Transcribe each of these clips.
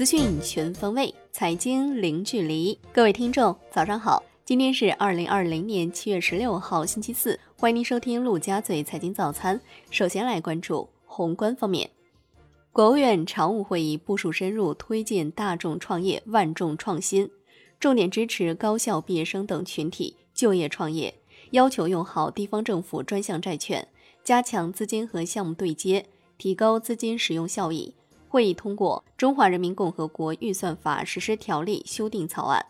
资讯全方位，财经零距离。各位听众，早上好！今天是二零二零年七月十六号，星期四。欢迎您收听陆家嘴财经早餐。首先来关注宏观方面，国务院常务会议部署深入推进大众创业、万众创新，重点支持高校毕业生等群体就业创业，要求用好地方政府专项债券，加强资金和项目对接。提高资金使用效益。会议通过《中华人民共和国预算法实施条例》修订草案。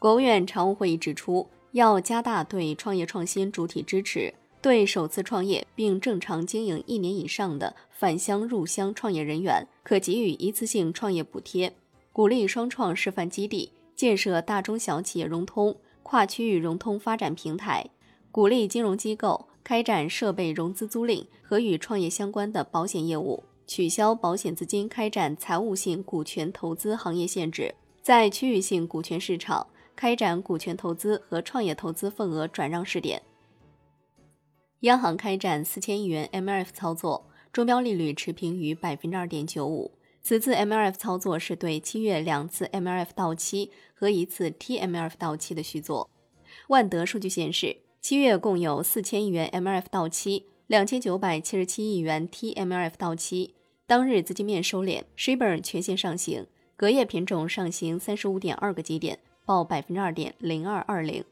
国务院常务会议指出，要加大对创业创新主体支持，对首次创业并正常经营一年以上的返乡入乡创业人员，可给予一次性创业补贴，鼓励双创示范基地，建设大中小企业融通、跨区域融通发展平台，鼓励金融机构。开展设备融资租赁和与创业相关的保险业务，取消保险资金开展财务性股权投资行业限制，在区域性股权市场开展股权投资和创业投资份额转让试点。央行开展四千亿元 MLF 操作，中标利率持平于百分之二点九五。此次 MLF 操作是对七月两次 MLF 到期和一次 TMLF 到期的续作。万德数据显示。七月共有四千亿元 MLF 到期，两千九百七十七亿元 TMLF 到期。当日资金面收敛，Shibor 全线上行，隔夜品种上行三十五点二个基点，报百分之二点零二二零。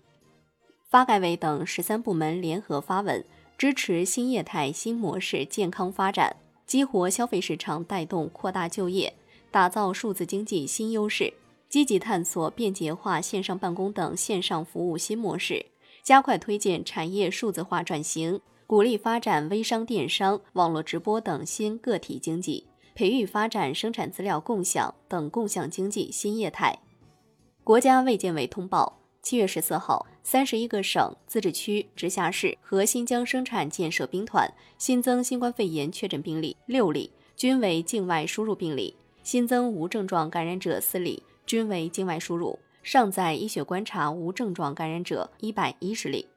发改委等十三部门联合发文，支持新业态新模式健康发展，激活消费市场，带动扩大就业，打造数字经济新优势，积极探索便捷化线上办公等线上服务新模式。加快推进产业数字化转型，鼓励发展微商、电商、网络直播等新个体经济，培育发展生产资料共享等共享经济新业态。国家卫健委通报：七月十四号，三十一个省、自治区、直辖市和新疆生产建设兵团新增新冠肺炎确诊病例六例，均为境外输入病例；新增无症状感染者四例，均为境外输入。尚在医学观察无症状感染者一百一十例。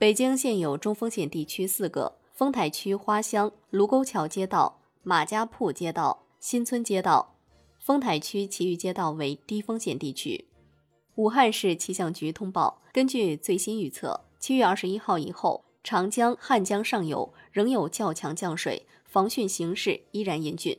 北京现有中风险地区四个：丰台区花乡卢沟桥街道、马家铺街道、新村街道。丰台区其余街道为低风险地区。武汉市气象局通报，根据最新预测，七月二十一号以后，长江、汉江上游仍有较强降水，防汛形势依然严峻。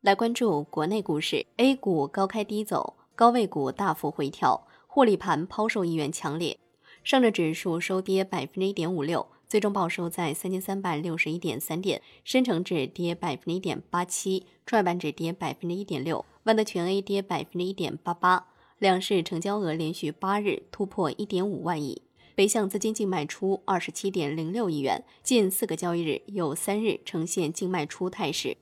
来关注国内股市，A 股高开低走。高位股大幅回调，获利盘抛售意愿强烈。上证指数收跌百分之一点五六，最终报收在三千三百六十一点三点。深成指跌百分之一点八七，创业板指跌百分之一点六，万德全 A 跌百分之一点八八。两市成交额连续八日突破一点五万亿，北向资金净卖出二十七点零六亿元，近四个交易日有三日呈现净卖出态势。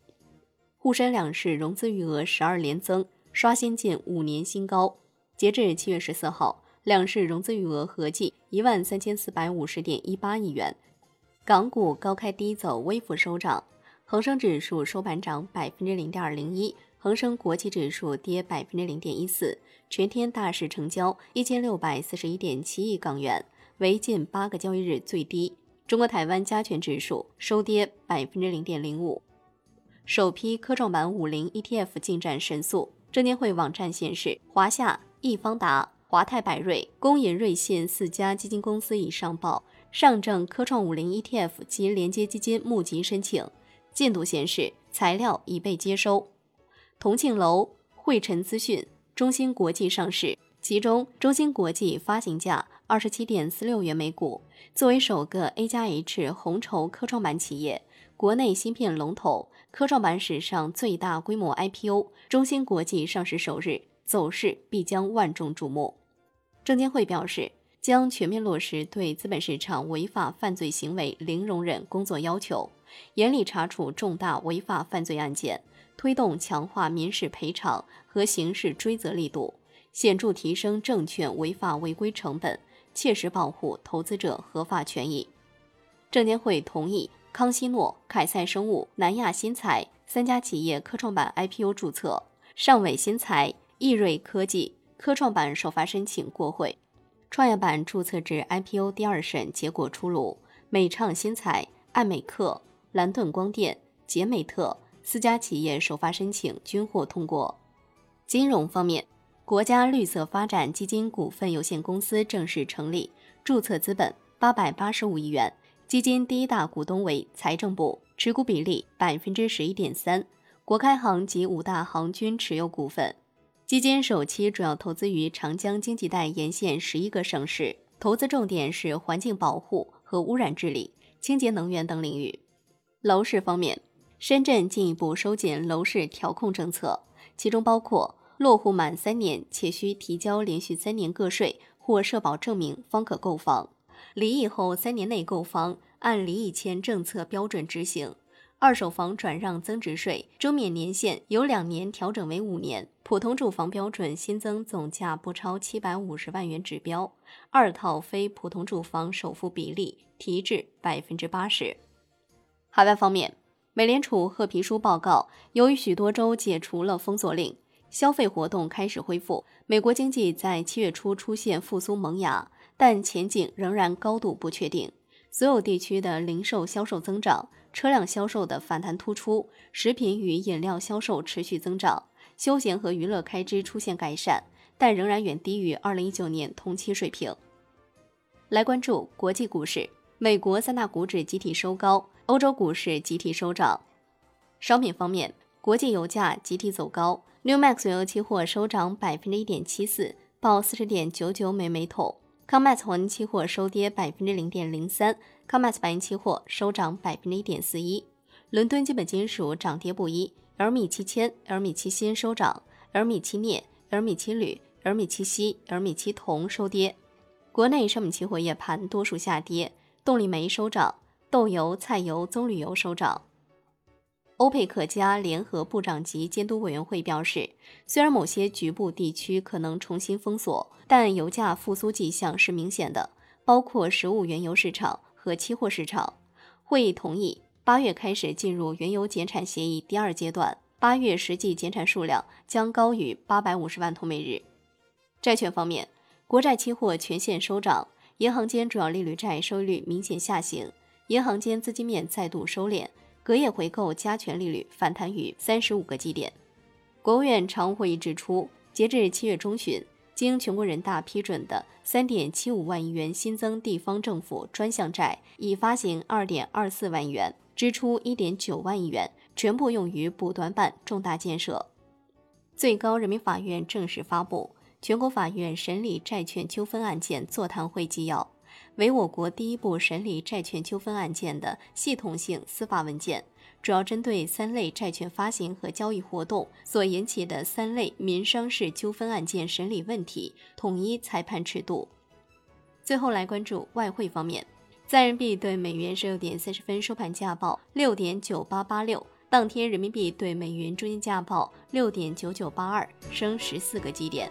沪深两市融资余额十二连增。刷新近五年新高。截至七月十四号，两市融资余额合计一万三千四百五十点一八亿元。港股高开低走，微幅收涨。恒生指数收盘涨百分之零点零一，恒生国际指数跌百分之零点一四。全天大市成交一千六百四十一点七亿港元，为近八个交易日最低。中国台湾加权指数收跌百分之零点零五。首批科创板五零 ETF 进展神速。证监会网站显示，华夏、易方达、华泰柏瑞、工银瑞信四家基金公司已上报上证科创五零 ETF 及连接基金募集申请进度显示，材料已被接收。同庆楼、汇晨资讯、中芯国际上市，其中中芯国际发行价二十七点四六元每股，作为首个 A 加 H 红筹科创板企业。国内芯片龙头科创板史上最大规模 IPO，中芯国际上市首日走势必将万众瞩目。证监会表示，将全面落实对资本市场违法犯罪行为零容忍工作要求，严厉查处重大违法犯罪案件，推动强化民事赔偿和刑事追责力度，显著提升证券违法违规成本，切实保护投资者合法权益。证监会同意。康希诺、凯赛生物、南亚新材三家企业科创板 IPO 注册，尚伟新材、易瑞科技科创板首发申请过会，创业板注册制 IPO 第二审结果出炉，美畅新材、爱美克、蓝盾光电、捷美特四家企业首发申请均获通过。金融方面，国家绿色发展基金股份有限公司正式成立，注册资本八百八十五亿元，基金第一大股东为财政部，持股比例百分之十一点三，国开行及五大行均持有股份。基金首期主要投资于长江经济带沿线十一个省市，投资重点是环境保护和污染治理、清洁能源等领域。楼市方面，深圳进一步收紧楼市调控政策，其中包括。落户满三年且需提交连续三年个税或社保证明方可购房，离异后三年内购房按离异前政策标准执行。二手房转让增值税周免年限由两年调整为五年。普通住房标准新增总价不超七百五十万元指标，二套非普通住房首付比例提至百分之八十。海外方面，美联储褐皮书报告，由于许多州解除了封锁令。消费活动开始恢复，美国经济在七月初出现复苏萌芽，但前景仍然高度不确定。所有地区的零售销售增长，车辆销售的反弹突出，食品与饮料销售持续增长，休闲和娱乐开支出现改善，但仍然远低于二零一九年同期水平。来关注国际股市，美国三大股指集体收高，欧洲股市集体收涨。商品方面，国际油价集体走高。New Max 原油期货收涨百分之一点七四，报四十点九九美每桶。Comex 黄金期货收跌百分之零点零三，Comex 白银期货收涨百分之一点四一。伦敦基本金属涨跌不一，L 米七千、L 米七锌收涨，L 米七镍、L 米七铝、L 米七锡、L 米七铜收跌。国内商品期货夜盘多数下跌，动力煤收涨，豆油、菜油、棕榈油收涨。欧佩克加联合部长级监督委员会表示，虽然某些局部地区可能重新封锁，但油价复苏迹象是明显的，包括食物原油市场和期货市场。会议同意八月开始进入原油减产协议第二阶段，八月实际减产数量将高于八百五十万桶每日。债券方面，国债期货全线收涨，银行间主要利率债收益率明显下行，银行间资金面再度收敛。隔夜回购加权利率反弹逾三十五个基点。国务院常务会议指出，截至七月中旬，经全国人大批准的三点七五万亿元新增地方政府专项债已发行二点二四万亿元，支出一点九万亿元，全部用于补短板重大建设。最高人民法院正式发布全国法院审理债券纠纷案件座谈会纪要。为我国第一部审理债券纠纷案件的系统性司法文件，主要针对三类债券发行和交易活动所引起的三类民商事纠纷案件审理问题，统一裁判尺度。最后来关注外汇方面，在人民币对美元十六点三十分收盘价报六点九八八六，当天人民币对美元中间价报六点九九八二，升十四个基点。